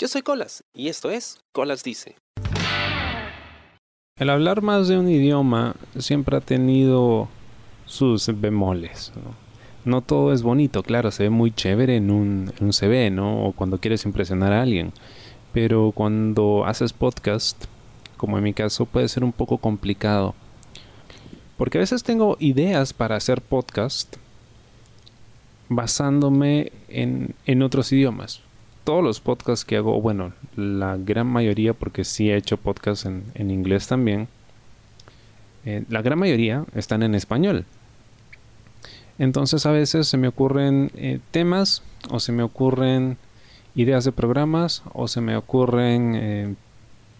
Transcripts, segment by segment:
Yo soy Colas y esto es Colas Dice. El hablar más de un idioma siempre ha tenido sus bemoles. ¿no? todo es bonito, claro, se ve muy chévere en un, en un CV, ¿no? O cuando quieres impresionar a alguien. Pero cuando haces podcast, como en mi caso, puede ser un poco complicado. Porque a veces tengo ideas para hacer podcast basándome en, en otros idiomas. Todos los podcasts que hago, bueno, la gran mayoría, porque sí he hecho podcasts en, inglés también, eh, la gran mayoría están en español. Entonces a veces se me ocurren eh, temas o se me ocurren ideas de programas o se me ocurren eh,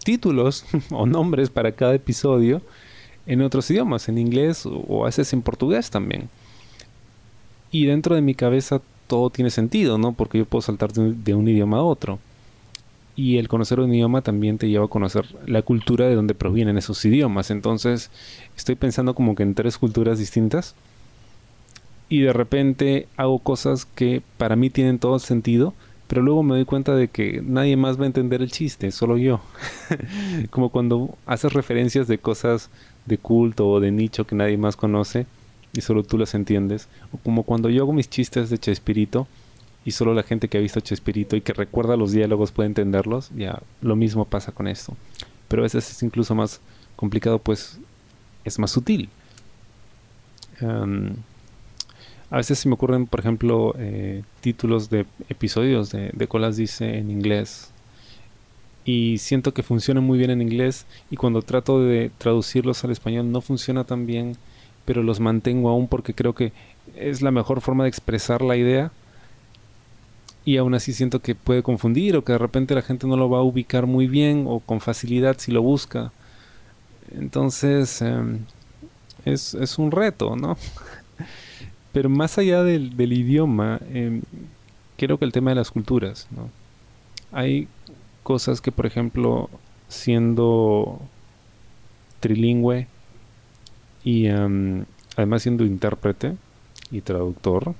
títulos o nombres para cada episodio en otros idiomas, en inglés o a veces en portugués también. Y dentro de mi cabeza todo tiene sentido, ¿no? Porque yo puedo saltar de un, de un idioma a otro. Y el conocer un idioma también te lleva a conocer la cultura de donde provienen esos idiomas. Entonces estoy pensando como que en tres culturas distintas. Y de repente hago cosas que para mí tienen todo el sentido, pero luego me doy cuenta de que nadie más va a entender el chiste, solo yo. como cuando haces referencias de cosas de culto o de nicho que nadie más conoce y solo tú las entiendes. O como cuando yo hago mis chistes de Chespirito y solo la gente que ha visto Chespirito y que recuerda los diálogos puede entenderlos, ya lo mismo pasa con esto. Pero a veces es incluso más complicado, pues es más sutil. Um, a veces se me ocurren, por ejemplo, eh, títulos de episodios de, de Colas Dice en inglés. Y siento que funcionan muy bien en inglés y cuando trato de traducirlos al español no funciona tan bien, pero los mantengo aún porque creo que es la mejor forma de expresar la idea. Y aún así siento que puede confundir o que de repente la gente no lo va a ubicar muy bien o con facilidad si lo busca. Entonces eh, es, es un reto, ¿no? Pero más allá del, del idioma, eh, creo que el tema de las culturas, ¿no? Hay cosas que, por ejemplo, siendo trilingüe y um, además siendo intérprete y traductor,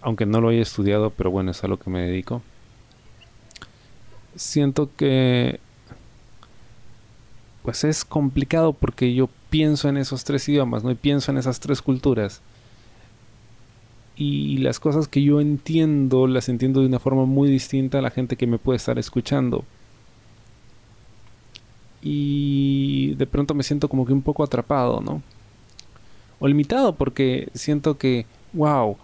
aunque no lo haya estudiado, pero bueno, es a lo que me dedico, siento que pues es complicado porque yo pienso en esos tres idiomas, ¿no? Y pienso en esas tres culturas y las cosas que yo entiendo las entiendo de una forma muy distinta a la gente que me puede estar escuchando. Y de pronto me siento como que un poco atrapado, ¿no? O limitado porque siento que, wow,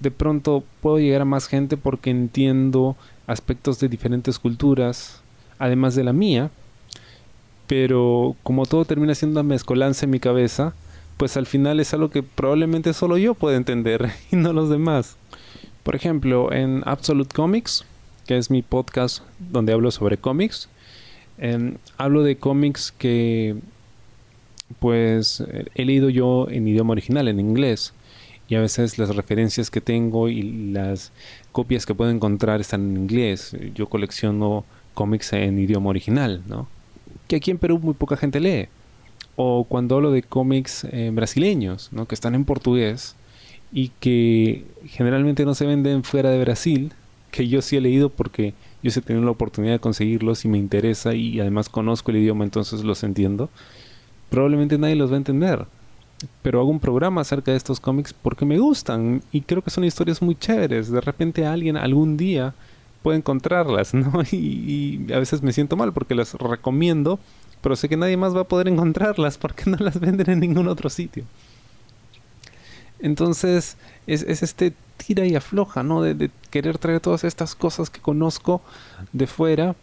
de pronto puedo llegar a más gente porque entiendo aspectos de diferentes culturas, además de la mía. Pero como todo termina siendo una mezcolanza en mi cabeza, pues al final es algo que probablemente solo yo puedo entender y no los demás. Por ejemplo, en Absolute Comics, que es mi podcast donde hablo sobre cómics, eh, hablo de cómics que pues he leído yo en idioma original, en inglés, y a veces las referencias que tengo y las copias que puedo encontrar están en inglés. Yo colecciono cómics en idioma original, ¿no? Que aquí en Perú muy poca gente lee o cuando hablo de cómics eh, brasileños, que están en portugués y que generalmente no se venden fuera de Brasil, que yo sí he leído porque yo sí he tenido la oportunidad de conseguirlos y me interesa y además conozco el idioma, entonces los entiendo, probablemente nadie los va a entender. Pero hago un programa acerca de estos cómics porque me gustan y creo que son historias muy chéveres. De repente alguien algún día puede encontrarlas, ¿no? Y, y a veces me siento mal porque las recomiendo pero sé que nadie más va a poder encontrarlas porque no las venden en ningún otro sitio. Entonces es, es este tira y afloja, ¿no? De, de, querer traer todas estas cosas que conozco de fuera,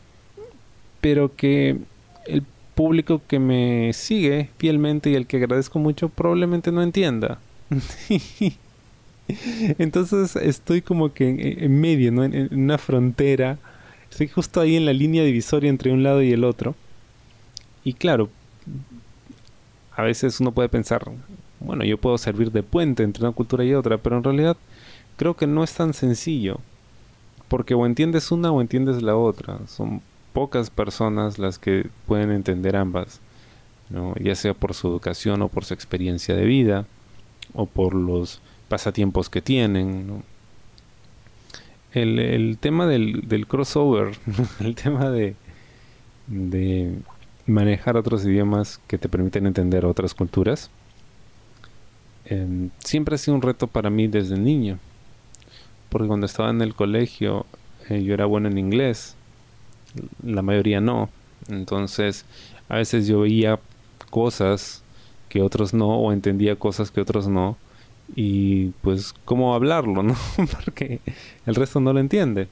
pero que el público que me sigue fielmente y el que agradezco mucho probablemente no entienda. Entonces estoy como que en, en medio, ¿no? En, en una frontera. Estoy justo ahí en la línea divisoria entre un lado y el otro. Y claro, a veces uno puede pensar, bueno, yo puedo servir de puente entre una cultura y otra, pero en realidad creo que no es tan sencillo. Porque o entiendes una o entiendes la otra. Son pocas personas las que pueden entender ambas. Ya sea por su educación o por su experiencia de vida o por los pasatiempos que tienen. el, tema del, del crossover, el tema de, de manejar otros idiomas que te permiten entender otras culturas, em, siempre ha sido un reto para mí desde niño. Porque cuando estaba en el colegio eh, yo era bueno en inglés, la mayoría no. Entonces a veces yo veía cosas que otros no o entendía cosas que otros no y pues cómo hablarlo, ¿no? Porque el resto no lo entiende.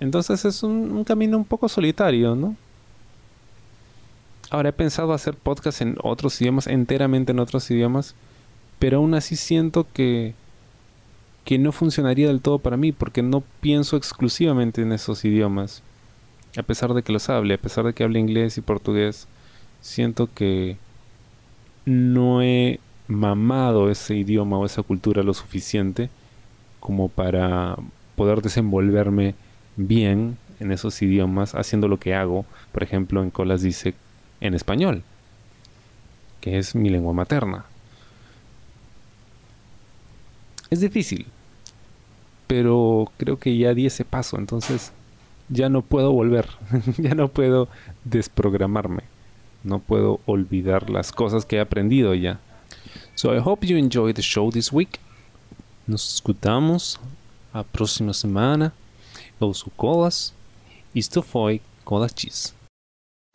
Entonces es un, camino un poco solitario, ¿no? Ahora he pensado hacer podcast en otros idiomas, enteramente en otros idiomas, pero aún así siento que, que no funcionaría del todo para mí, porque no pienso exclusivamente en esos idiomas. A pesar de que los hable, a pesar de que hable inglés y portugués, siento que no he mamado ese idioma o esa cultura lo suficiente como para poder desenvolverme bien en esos idiomas haciendo lo que hago, por ejemplo, en Colas dice en español, que es mi lengua materna. Es difícil, pero creo que ya di ese paso, entonces ya no puedo volver, ya no puedo desprogramarme, no puedo olvidar las cosas que he aprendido ya. So I hope you enjoyed the show this week. Nos escutamos a próxima semana. Eu sou Colas. Isto foi Colas Cheese.